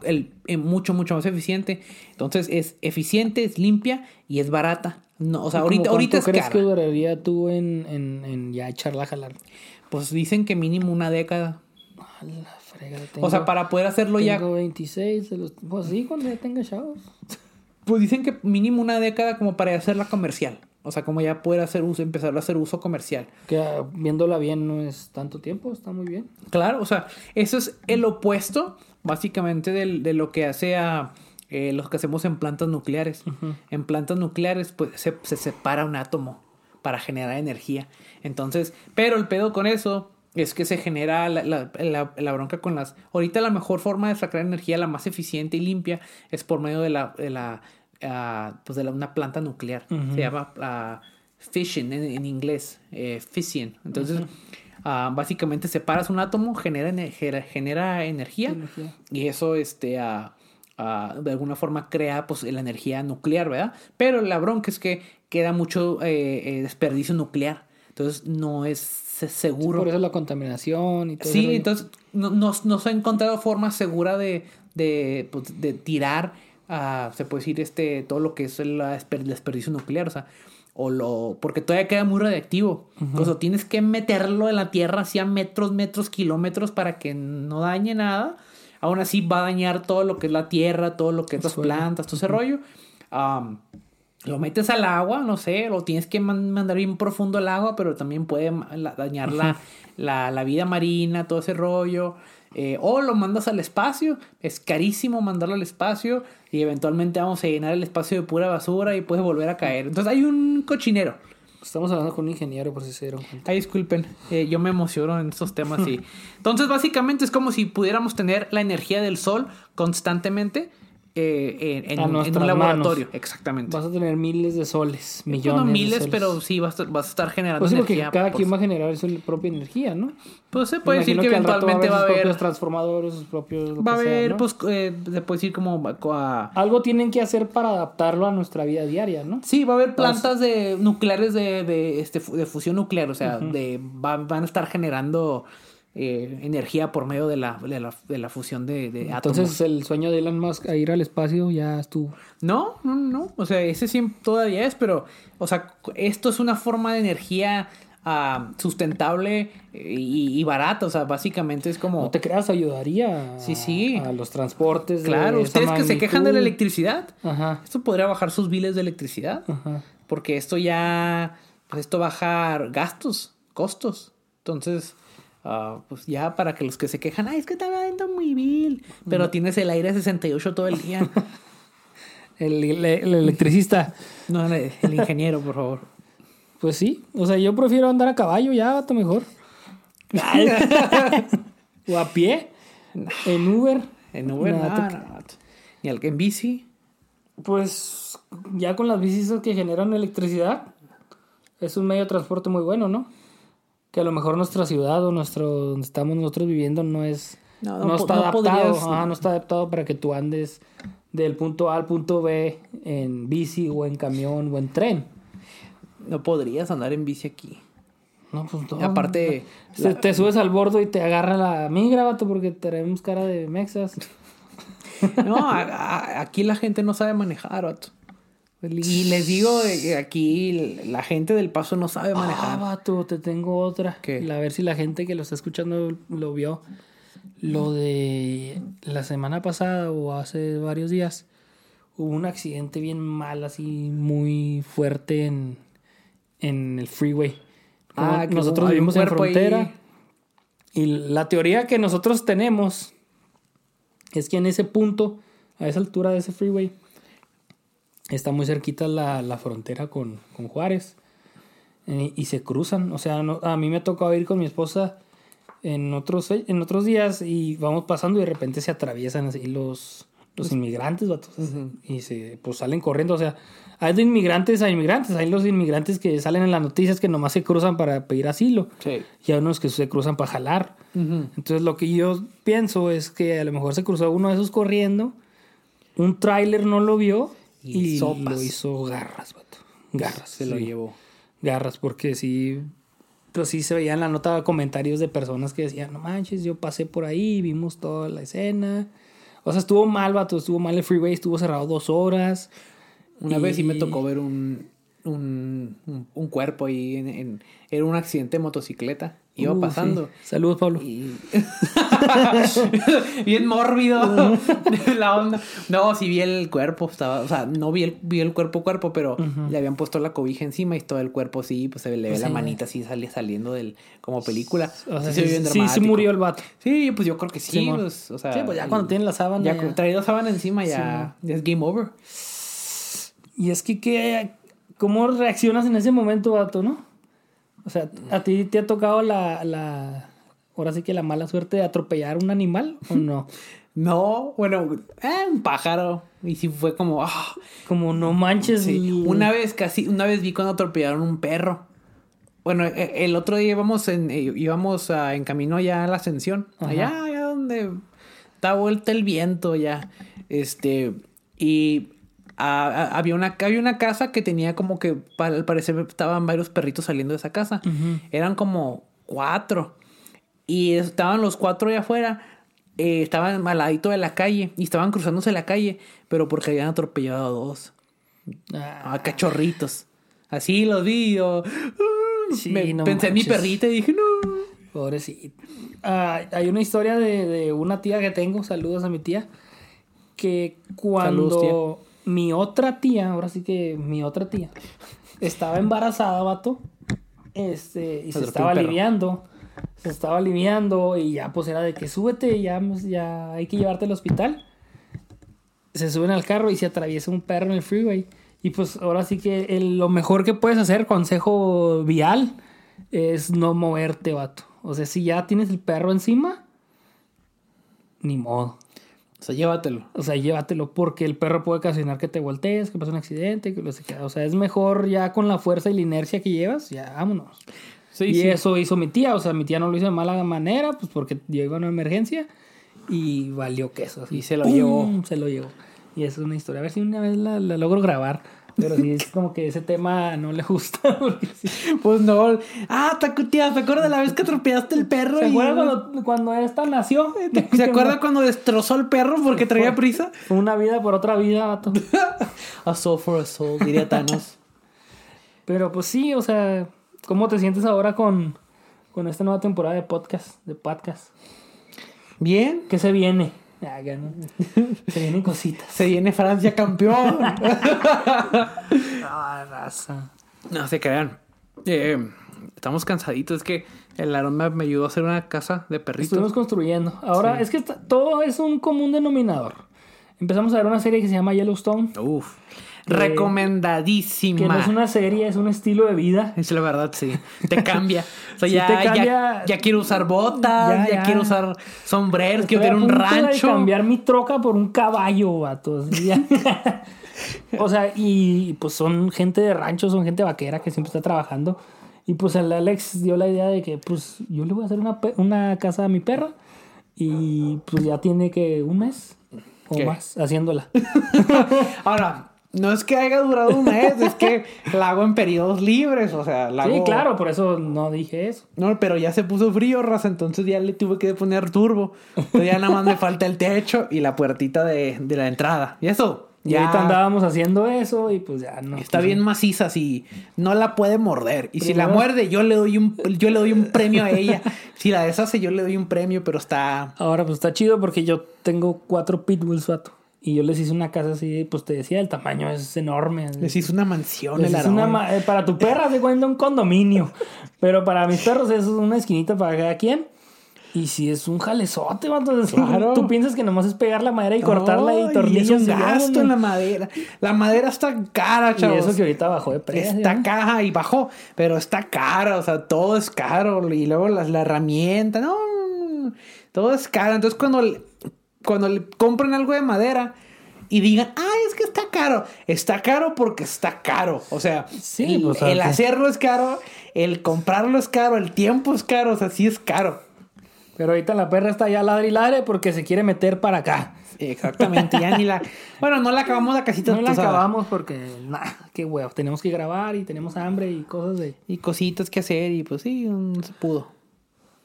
el, eh, mucho, mucho más eficiente. Entonces es eficiente, es limpia y es barata. No, o sea, ahorita, ahorita es crees que duraría tú en, en, en, ya echarla a jalar? Pues dicen que mínimo una década. A la frega, o sea, para poder hacerlo tengo ya. Tengo 26, de los, pues sí, cuando ya tenga chavos. Pues dicen que mínimo una década como para hacerla comercial. O sea, como ya poder hacer uso, empezar a hacer uso comercial. Que ah, viéndola bien no es tanto tiempo, está muy bien. Claro, o sea, eso es el opuesto, básicamente, del- de, lo que hace a eh, los que hacemos en plantas nucleares. En plantas nucleares, pues se, se separa un átomo para generar energía. Entonces, pero el pedo con eso es que se genera la, la- la- la bronca con las. Ahorita la mejor forma de sacar energía, la más eficiente y limpia, es por medio de la. De la ah, pues de una planta nuclear. Se llama ah, fission en, en inglés. eh, fission. Entonces. ah, básicamente separas un átomo, genera, ener- genera, genera energía, Energía. y eso este, ah, de alguna forma crea pues, la energía nuclear, ¿verdad? Pero la bronca es que queda mucho eh, eh, desperdicio nuclear, entonces no es se- seguro. Por eso la contaminación y todo Sí, entonces no, no, no se ha encontrado forma segura de, de, pues, de tirar, ah, se puede decir, este, todo lo que es el desper- desperdicio nuclear, o sea, o lo, porque todavía queda muy radiactivo. O sea, tienes que meterlo en la tierra hacia metros, metros, kilómetros para que no dañe nada. Aún así va a dañar todo lo que es la tierra, todo lo que es las plantas, todo ese rollo. Am, lo metes al agua, no sé, lo tienes que man- mandar bien profundo al agua, pero también puede dañar la, la, la vida marina, todo ese rollo. Eh, o lo mandas al espacio, es carísimo mandarlo al espacio y eventualmente vamos a llenar el espacio de pura basura y puede volver a caer. Entonces hay un cochinero. Estamos hablando con un ingeniero, por si se dieron cuenta. Ay, disculpen, eh, yo me emociono en estos temas y entonces básicamente es como si pudiéramos tener la energía del sol constantemente eh, en, en un- en nuestras un laboratorio. manos. Exactamente. Vas a tener miles de soles, Pues millones. no de miles, soles. pero sí vas a, vas a estar generando Pues sí, porque energía. cada por- quien va a generar su propia energía, ¿no? Pues se puede decir que eventualmente va a sus haber. propios transformadores, sus propios. Va a haber, ¿no? pues, eh, se puede decir como. a- Algo tienen que hacer para adaptarlo a nuestra vida diaria, ¿no? Sí, va a haber plantas de nucleares de, de, este, de fusión nuclear, o sea, de, va- van a estar generando eh, energía por medio de la, de la, de la fusión de, de Entonces átomos. el sueño de Elon Musk a ir al espacio ya estuvo. No, no, no, o sea, ese siempre todavía es, pero, o sea, esto es una forma de energía ah, sustentable y, y barata, o sea, básicamente es como... No te creas, ayudaría a, Sí, sí. a los transportes. Claro, ustedes que se quejan de la electricidad, Ajá, esto podría bajar sus biles de electricidad. ajá. Porque esto ya, pues esto baja gastos, costos. Entonces, ah, pues ya para que los que se quejan, ay, es que está viendo muy bill, pero tienes el aire a 68 todo el día. El, el- el electricista. no, el ingeniero, por favor. Pues sí, o sea, yo prefiero andar a caballo ya, vato, mejor. o a pie, en Uber. En Uber, nada. Ni al que en bici. Pues ya con las bicis que generan electricidad, es un medio de transporte muy bueno, ¿no? Que a lo mejor nuestra ciudad o nuestro donde estamos nosotros viviendo no es No, no, no po- está no adaptado, podrías- ajá, no está adaptado para que tú andes del punto A al punto B en bici o en camión o en tren. No podrías andar en bici aquí. No, pues no. Aparte, Te, te subes al bordo y te agarra la migra, vato, porque tenemos cara de mexas. no, a- a- aquí la gente no sabe manejar, vato. Y les digo aquí la gente del paso no sabe Ah, manejar. vato, te tengo otra. ¿Qué? A ver si la gente que lo está escuchando lo vio. Lo de la semana pasada o hace varios días hubo un accidente bien mal, así muy fuerte en, en el freeway. Ah, que nosotros vivimos en frontera. Y la teoría que nosotros tenemos es que en ese punto, a esa altura de ese freeway, está muy cerquita la, la frontera con, con Juárez. Eh, y se cruzan. O sea, no- a mí me ha tocado ir con mi esposa en otros, en otros días y vamos pasando y de repente se atraviesan así los, los inmigrantes, vatos. Y se pues salen corriendo. O sea, hay de inmigrantes a inmigrantes. Hay los inmigrantes que salen en las noticias que nomás se cruzan para pedir asilo. Sí. Y hay unos que se cruzan para jalar. Entonces lo que yo pienso es que a lo mejor se cruzó uno de esos corriendo, un tráiler no lo vio Y y, sopas. lo hizo garras, vato. Garras. Se lo llevó. Garras, porque sí, pues sí se veía en la nota comentarios de personas que decían, no manches, yo pasé por ahí, vimos toda la escena. O sea, estuvo mal, vato, estuvo mal el freeway, estuvo cerrado dos horas. Una vez sí me tocó ver un, un, un- un cuerpo ahí en, en- Era un accidente de motocicleta. Iba Uh, pasando. sí. Saludos, Pablo. Y... Bien mórbido la onda. No, sí vi el cuerpo, estaba, o sea, no vi el, vi el cuerpo cuerpo, pero le habían puesto la cobija encima y todo el cuerpo sí, pues se le ve Sí. la manita así sale saliendo del como película. O sea, sí, se sí, murió el vato. Sí, pues yo creo que sí, pues, o sea, Sí, pues ya cuando tienen la sábana. ya ya. traído sábana encima ya, ya es game over. Y es que, ¿qué, ¿cómo reaccionas en ese momento, vato, no? O sea, ¿a ti te ha tocado la, la... Ahora sí que la mala suerte de atropellar un animal o no? No, bueno, eh, un pájaro. Y sí fue como, ah, Como no manches. Sí, y- una vez casi, una vez vi cuando atropellaron un perro. Bueno, e- el otro día íbamos en, eh, íbamos a- en camino allá a la ascensión. Ajá. Allá, allá donde da vuelta el viento ya. Este, y a- a- había, una, había una casa que tenía como que, al parecer estaban varios perritos saliendo de esa casa. Eran como cuatro. Y estaban los cuatro allá afuera. eh, estaban al ladito de la calle. Y estaban cruzándose la calle. Pero porque habían atropellado a dos. Ah, A cachorritos. Así los vi yo, ah, Sí, me- no pensé en mi perrita y dije, no. pobrecito. Ah, hay una historia de, de una tía que tengo, saludos a mi tía, que cuando Saludos, mi otra tía, ahora sí que mi otra tía, estaba embarazada, vato, este, y se estaba aliviando, se estaba aliviando y ya pues era de que súbete, ya, pues, ya hay que llevarte al hospital. Se suben al carro y se atraviesa un perro en el freeway. Y pues ahora sí que el- lo mejor que puedes hacer, consejo vial, es no moverte, vato. O sea, si ya tienes el perro encima, ni modo. O sea, llévatelo. O sea, llévatelo porque el perro puede ocasionar que te voltees, que pase un accidente, que lo se queda. O sea, es mejor ya con la fuerza y la inercia que llevas, ya vámonos. Sí, y sí. eso hizo mi tía. O sea, mi tía no lo hizo de mala manera, pues porque llegó a una emergencia y valió queso. así. Y se lo ¡Pum! llevó. Se lo llevó. Y es una historia. A ver si una vez la, la logro grabar. Pero sí, es como que ese tema no le gusta. sí. Pues no. Ah, tía, ¿te acuerdas de la vez que atropellaste el perro? ¿Se y- acuerdan cuando, cuando esta nació? ¿Se acuerda cuando destrozó el perro porque traía prisa? Fue una vida por otra vida, vato. A soul for a soul, diría Thanos. Pero pues sí, o sea, ¿cómo te sientes ahora con, con esta nueva temporada de podcast? De podcast. Bien. ¿Qué se viene? Ah, no. Se vienen cositas. Se viene Francia campeón. Ah, raza. no se crean. Eh, estamos cansaditos. Es que el Aaron me, ayudó a hacer una casa de perritos. Estuvimos construyendo. Ahora, es que está- todo es un común denominador. Empezamos a ver una serie que se llama Yellowstone. Uf. Recomendadísima. Que no es una serie, es un estilo de vida. Es la verdad, sí. Te cambia. O sea, Sí, ya, te ya- cambia. Ya, quiero usar botas, Ya, ya, ya. quiero usar sombreros, quiero tener a un punto de rancho. cambiar mi troca por un caballo, vatos. Ya. o sea, y pues son gente de rancho, son gente vaquera que siempre está trabajando. Y pues el Alex dio la idea de que pues yo le voy a hacer una, una casa a mi perra. Y pues ya tiene que un mes o ¿Qué? más haciéndola. Ahora, no es que haya durado un mes, es que la hago en periodos libres, o sea, la Sí, hago- claro, por eso no dije eso. No, pero ya se puso frío, raza, entonces ya le tuve que poner turbo. Entonces ya nada más me falta el techo y la puertita de, de la entrada. Y eso, Y ya ahorita andábamos haciendo eso y pues ya no. está pues, bien maciza si no la puede morder. Y si la muerde, yo le doy un, yo le doy un premio a ella. Si la deshace, yo le doy un premio, pero está... Ahora, pues está chido porque yo tengo cuatro pitbulls, vato. Y yo les hice una casa así, pues te decía, el tamaño es enorme. Les hice una mansión Les el hice una ma- eh, para tu perra se cuenta un condominio. Pero para mis perros es una esquinita para cada quien. Y si es un jalezote, vato. Claro. Tú piensas que nomás es pegar la madera y cortarla Ay, y tornillos. es un y gasto ¿no? en la madera. La madera está cara, Y chavos. eso que ahorita bajó de precio. Está ¿no? cara y bajó, pero está cara, o sea, todo es caro. Y luego las, la herramienta, no, no, no, todo es caro. Entonces, cuando, cuando le compren algo de madera y digan, ay, es que está caro, está caro porque está caro. O sea, Sí, el, pues, el hacerlo es caro, el comprarlo es caro, el tiempo es caro, o sea, sí es caro. Pero ahorita la perra está ya ladre y ladre porque se quiere meter para acá. Exactamente, ya ni la. Bueno, no la acabamos la casita No la sabes. acabamos porque, qué huevo. Tenemos que grabar y tenemos hambre y cosas de. Y cositas que hacer, y pues sí, no se pudo.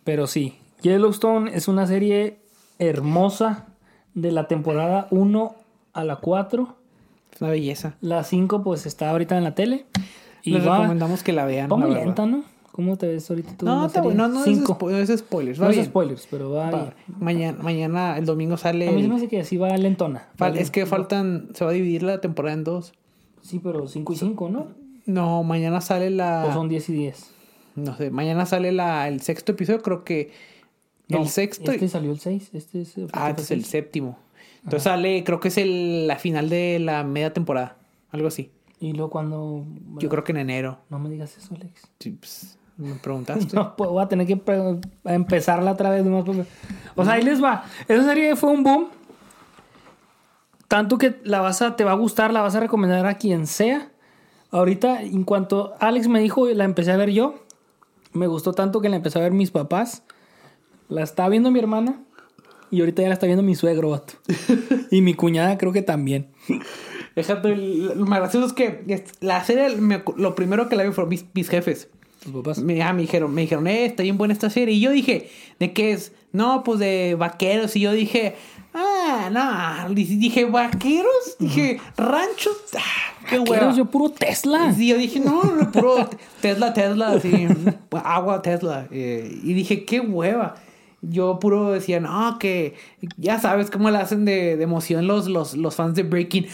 Pero sí, Yellowstone es una serie hermosa de la temporada 1 a la 4. Es una belleza. La 5 pues está ahorita en la tele. Y Les va recomendamos que la vean. verdad. lenta, ¿no? ¿Cómo te ves ahorita tú? No. No, no, es, Cinco. es spoilers. No es spoilers, pero va Va. Mañana, mañana, el domingo sale. A mí se me hace que así va lentona. fal- Va es que faltan. Se va a dividir la temporada en dos. Sí, pero 5 y 5, ¿no? No, mañana sale la. O son 10 y 10. No sé, mañana sale la, el sexto episodio. Creo que. No, el sexto. Este salió el 6. Este es, Ah, este es el séptimo. Entonces sale, creo que es el, la final de la media temporada. Algo así. Y luego cuando... Yo creo que en enero. No me digas eso, Alex. Sí, pues, me preguntaste. No, pues voy a tener que empezarla otra vez. nomás porque- O sea, ahí les va. Esa serie fue un boom. Tanto que la vas a, te va a gustar, la vas a recomendar a quien sea. Ahorita, en cuanto Alex me dijo, la empecé a ver yo. Me gustó tanto que la empecé a ver mis papás. La está viendo mi hermana. Y ahorita ya la está viendo mi suegro, vato. y mi cuñada creo que también. El- lo más gracioso es que la serie, me lo primero que la vi fueron mis, mis jefes. Tus papás. Me, ah, me dijeron, me dijeron, eh, está bien buena esta serie. Y yo dije, ¿de qué es? No, pues de vaqueros. Y yo dije, ah, no. Dije, vaqueros. Dije, ranchos. Ah, qué ¿Qué eres hueva. yo puro Tesla? Sí, yo dije, no, no, puro Tesla, Tesla, así, agua Tesla. Eh, y dije, qué hueva. Yo puro decía, no, que ya sabes cómo le hacen de, de emoción los, los, los fans de Breaking.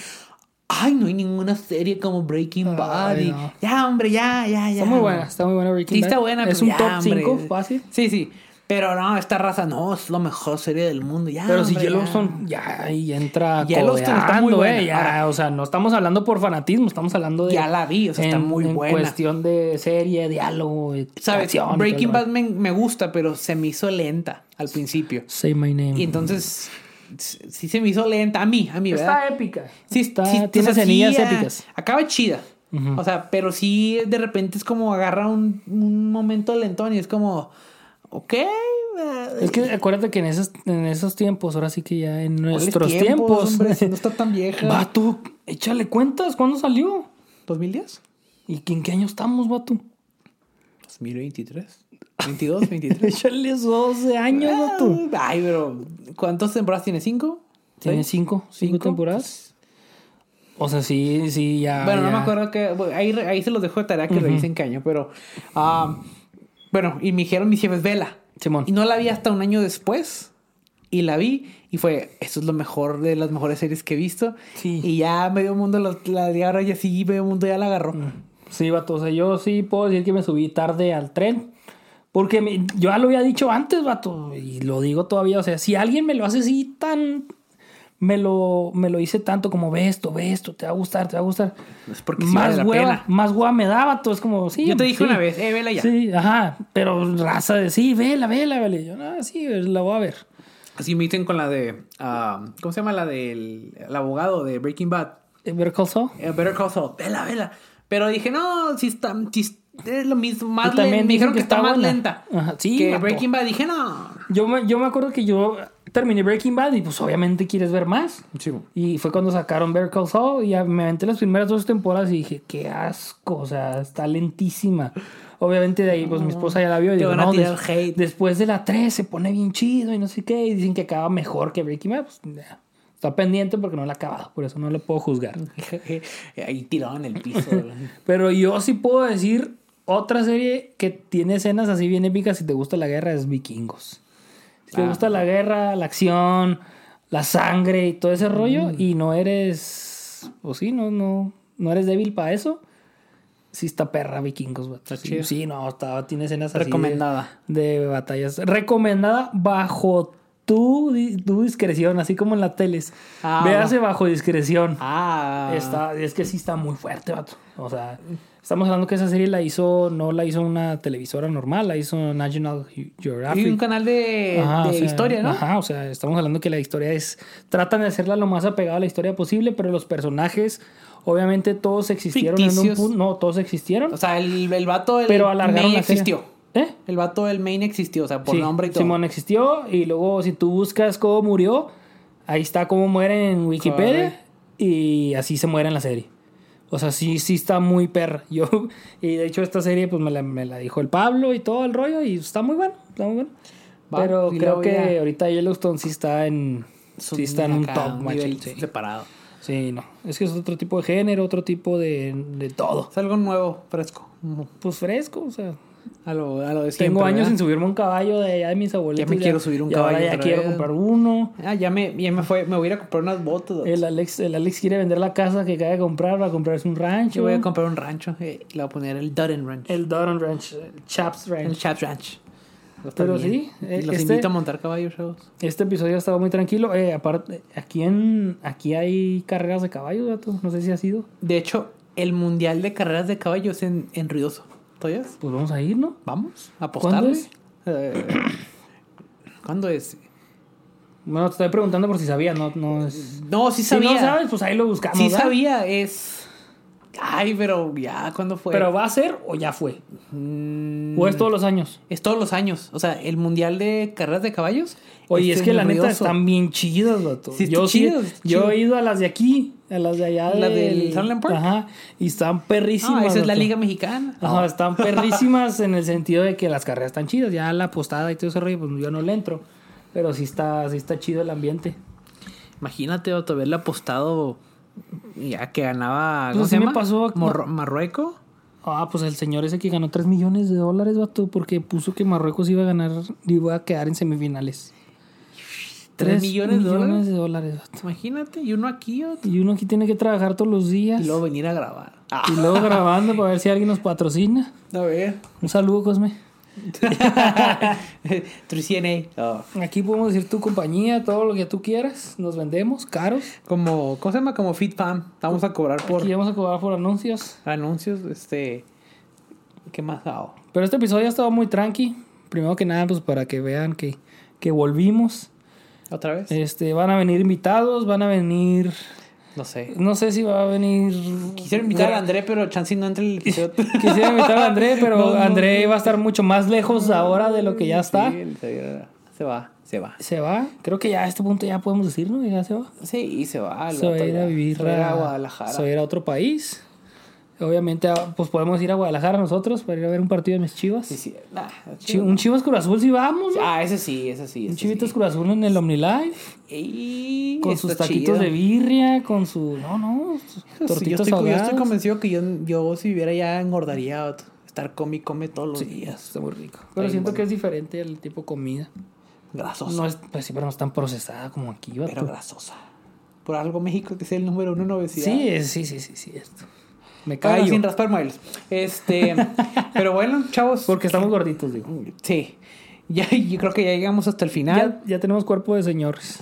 Ay, no hay ninguna serie como Breaking Bad. Ay, Y, no. Ya, hombre, ya, ya, ya. Está muy buena, está muy buena Breaking Sí, Bad. está buena. Es pero un ya, top hombre. 5 fácil. Sí, sí. Pero no, esta raza no, es la mejor serie del mundo. Ya, Pero si hombre, ya. Yellowstone ya ahí entra Yellowstone está muy buena. eh, ya, Ahora- o sea, no estamos hablando por fanatismo, estamos hablando de Ya la vi, o sea, está muy en buena. cuestión de serie, diálogo, eh, ¿Sabes? acción Breaking Bad me, me gusta, pero se me hizo lenta al principio. Say my name. Y entonces, sí se me hizo lenta. A mí, a mí, ¿verdad? está épica. Sí, está, sí, tiene semillas sí, ah, épicas. Acaba chida. O sea, pero sí de repente es como agarra un, un momento lentón y es como, ok. Es que acuérdate que en esos, en esos tiempos, ahora sí que ya en ¿cuáles nuestros tiempos, hombre? Si no está tan vieja. vato, échale cuentas, ¿cuándo salió? ¿2010? ¿Y en qué año estamos, vato? 2023. 22, 23. Échale 12 años, vato. Ay, pero ¿cuántas temporadas tiene? ¿Cinco? Tiene cinco, cinco ¿Cinco? temporadas. O sea, sí, sí, ya. Bueno, no me acuerdo que. ahí, ahí se los dejo de tarea que revisen qué año, pero. ah, bueno, y me dijeron mis jefes, vela. Simón. Y no la vi hasta un año después. Y la vi y fue, esto es lo mejor de las mejores series que he visto. Sí. Y ya medio mundo la, la de ahora ya sí, medio mundo ya la agarró. Sí, vato. O sea, yo sí puedo decir que me subí tarde al tren. Porque me- yo ya lo había dicho antes, vato. Y lo digo todavía. O sea, si alguien me lo hace así tan. Me lo, me lo hice tanto como ve esto, ve esto, te va a gustar, te va a gustar. Es porque sí más la pena. más hueva me da, vato. Es como, sí. Yo te dije sí. una vez, eh, vela ya. Sí, ajá. Pero raza de sí, vela, vela, vela. Y yo, no, sí, la voy a ver. Así me dicen con la de. ah, ¿Cómo se llama la del el abogado de Breaking Bad? Eh, Better Call Saul. Eh, Better Call Saul. Vela, vela. Pero dije, no, si está. si es lo mismo. Más lenta. Me dijeron que, que está, está más lenta. Ajá, sí, Que. Breaking Bad. Dije, no. Yo me, yo me acuerdo que yo terminé Breaking Bad y pues obviamente quieres ver más. Y fue cuando sacaron Better Call Saul y me aventé las primeras dos temporadas y dije, qué asco, o sea, está lentísima. Obviamente de ahí, pues mi esposa ya la vio y digo, no, des- hate". después de la 3 se pone bien chido y no sé qué, y dicen que acaba mejor que Breaking Bad. Pues. Está pendiente porque no la ha acabado, por eso no lo puedo juzgar. Ahí tirado en el piso. Pero yo sí puedo decir otra serie que tiene escenas así bien épicas si te gusta la guerra es Vikingos. Te Ah. gusta la guerra, la acción, la sangre y todo ese rollo Mm. y no eres o sí, no no no eres débil para eso. Sí está perra Vikingos. Está Sí, chido. sí, no, está, tiene escenas así de- Recomendada. De, batallas. Recomendada bajo tu, tu discreción, así como en las teles. Ah, Véase bajo discreción. Ah. Está, es que sí está muy fuerte, vato. O sea, estamos hablando que esa serie la hizo, no la hizo una televisora normal, la hizo National Geographic. Y un canal de, Ajá, de o sea, historia, ¿no? Ajá, o sea, estamos hablando que la historia es. Tratan de hacerla lo más apegada a la historia posible, pero los personajes, obviamente, todos existieron en un punto. No, todos existieron. O sea, el, el vato del pero alargaron main existió. ¿Eh? El vato del main existió, o sea, por Sí, nombre y todo. Simón existió y luego si tú buscas cómo murió, ahí está cómo muere en Wikipedia y así se muere en la serie. O sea, sí, sí está muy perra. Yo, y de hecho esta serie pues me la, me la dijo el Pablo y todo el rollo y está muy bueno, está muy bueno. Va, Pero creo que a- ahorita Yellowstone sí está en, Son sí está en un top un nivel sí. separado. Sí, no. Es que es otro tipo de género, otro tipo de, de todo. Es algo nuevo, fresco. Pues fresco, o sea. A lo, a lo de siempre, Tengo años ¿verdad? sin subirme un caballo de allá de mis abuelitos. Ya me quiero subir un ahora caballo ya quiero vez. comprar uno. Ah, ya me, ya me fue. Me voy a ir a comprar unas botas. El Alex, el Alex quiere vender la casa que acaba de comprar para comprarse un rancho. Yo voy a comprar un rancho. eh, le voy a poner el Dutton Ranch. El Doran Ranch, el Chaps Ranch. El Chaps Ranch. Pero sí, eh, los este- invito a montar caballos, chavos. Este episodio ha estado muy tranquilo. Eh, aparte, aquí en aquí hay carreras de caballos, gato. No sé si ha sido. De hecho, el mundial de carreras de caballos en, en Ruidoso. Pues vamos a ir, ¿no? ¿Vamos? ¿A apostarle? ¿Cuándo es? Eh, ¿Cuándo es? Bueno, te estoy preguntando por si sabía, no, no es. No, sí Si sabía. no sabes, pues ahí lo buscamos. sí ¿verdad? sabía, es... Ay, pero ya, ¿cuándo fue? Pero va a ser o ya fue. Mm, O es todos los años. es todos los años. O sea, el mundial de carreras de caballos. Oye, es este, que la neta están bien chidas, vato. Sí, yo chido, sí, está yo he ido a las de aquí, a las de allá ¿La del- del Sunland Park? Ajá. Y están perrísimas. Ah, esa es la. Liga Mexicana. Ajá, están perrísimas en el sentido de que las carreras están chidas. Ya la postada y todo ese rollo, pues yo no le entro. Pero sí está, sí está chido el ambiente. Imagínate, Otto, haberle apostado ya que ganaba. Pues ¿Cómo se me llama? pasó- Morro- Marruecos. Ah, pues el señor ese que ganó 3 millones de dólares, vato, porque puso que Marruecos iba a ganar, iba a quedar en semifinales. ¿Tres Tres millones de dólares? de dólares, vato. Imagínate, y uno aquí Otto, Y uno aquí tiene que trabajar todos los días. y luego venir a grabar. Ah, Y luego grabando para ver si alguien nos patrocina. a ver. Un saludo, Cosme. 3CNA. Oh. Aquí podemos decir tu compañía, todo lo que tú quieras. Nos vendemos, caros. Como, ¿cómo se llama? Como FitFam. Vamos a cobrar por Aquí vamos a cobrar por anuncios. anuncios. Este. ¿Qué más hago? Pero este episodio ha estado muy tranqui. Primero que nada, pues para que vean que, que volvimos. ¿Otra vez? Este, van a venir invitados, van a venir. No sé. No sé si va a venir. Quisiera invitar a André, pero Chansey no entra en el episodio. Quisiera invitar a André, pero No, no, André va a estar mucho más lejos ahora de lo que ya está. Sí, se- va, se va. Se va. Creo que ya a este punto ya podemos decir, ¿no? Ya se va. Sí, y se va. Se va a ir a vivir a, Guadalajara. se va a ir a otro país. Obviamente, ah, pues podemos ir a Guadalajara nosotros para ir a ver un partido de mis chivas. Sí, sí. Nah, un Chivas Cruz Azul, si vamos. ¿no? Ah, ese sí, ese sí. un ese Chivitos sí. Cruz Azul en el OmniLife. Y Con sus taquitos chido. de birria, con su. No, no. sus Sí, yo, estoy, yo estoy convencido que yo, yo si viviera ya engordaría. Estar come y come todos los Sí, días. está muy rico. Pero siento bueno. que es diferente el tipo de comida. Grasosa. No es, pues sí, pero no es tan procesada como aquí, pero grasosa. Por algo México que sea el número uno en obesidad. Sí, es- sí, sí, sí, sí. Esto. Me Bueno, callo. sin raspar muebles. Este, pero bueno, chavos. Porque estamos gorditos, digo. Sí. Ya, yo creo que ya llegamos hasta el final. Ya, ya tenemos cuerpo de señores.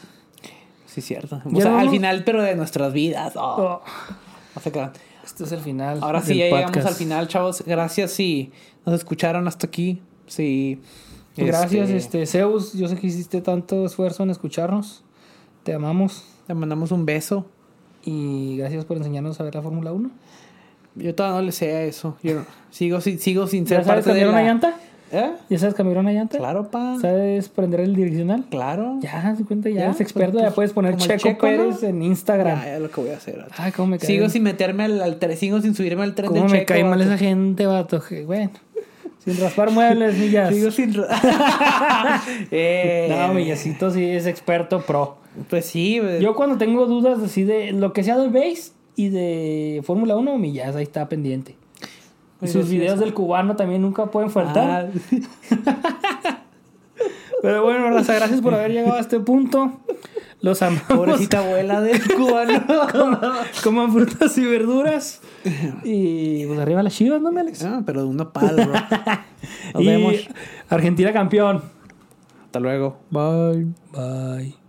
Sí, cierto. O Ya sea, al final, pero de nuestras vidas. Oh, Oh, este es el final. Ahora sí, ya llegamos al final, chavos. Gracias si nos escucharon hasta aquí. Sí. Gracias, Este, este, Zeus. Yo sé que hiciste tanto esfuerzo en escucharnos. Te amamos. Te mandamos un beso. Y gracias por enseñarnos a ver la Fórmula 1. Yo todavía no le sé a eso. Yo no- sigo, sin- sigo sin ser ¿Ya sabes parte de cambiar la... una llanta? ¿Eh? ¿Ya sabes cambiar una llanta? Claro, pa. ¿Sabes prender el direccional? Claro. Ya, se cuenta, ya, Ya, eres experto. pues, ya puedes poner Checo. Pérez en Instagram. Ya, ya lo que voy a hacer. vato. Ay, cómo me cae. Sigo sin meterme al, al tren, sigo sin subirme al tren cómo de me Checo. cae mal esa gente, vato. que, Bueno, sin raspar muebles, millas. Sigo sin... eh, No, Millasito sí es experto pro. Pues sí. güey. Yo cuando tengo dudas así de lo que sea del base y de Fórmula 1, Millas ahí está pendiente. Sus videos del cubano también nunca pueden faltar. Ah, Pero bueno, Raza, gracias por haber llegado a este punto. Los amamos. pobrecita abuela del cubano. Coman frutas y verduras. Y pues arriba las chivas, ¿no, Alex? ah, pero de una pala, bro. Nos y vemos. Argentina campeón. Hasta luego. Bye. Bye.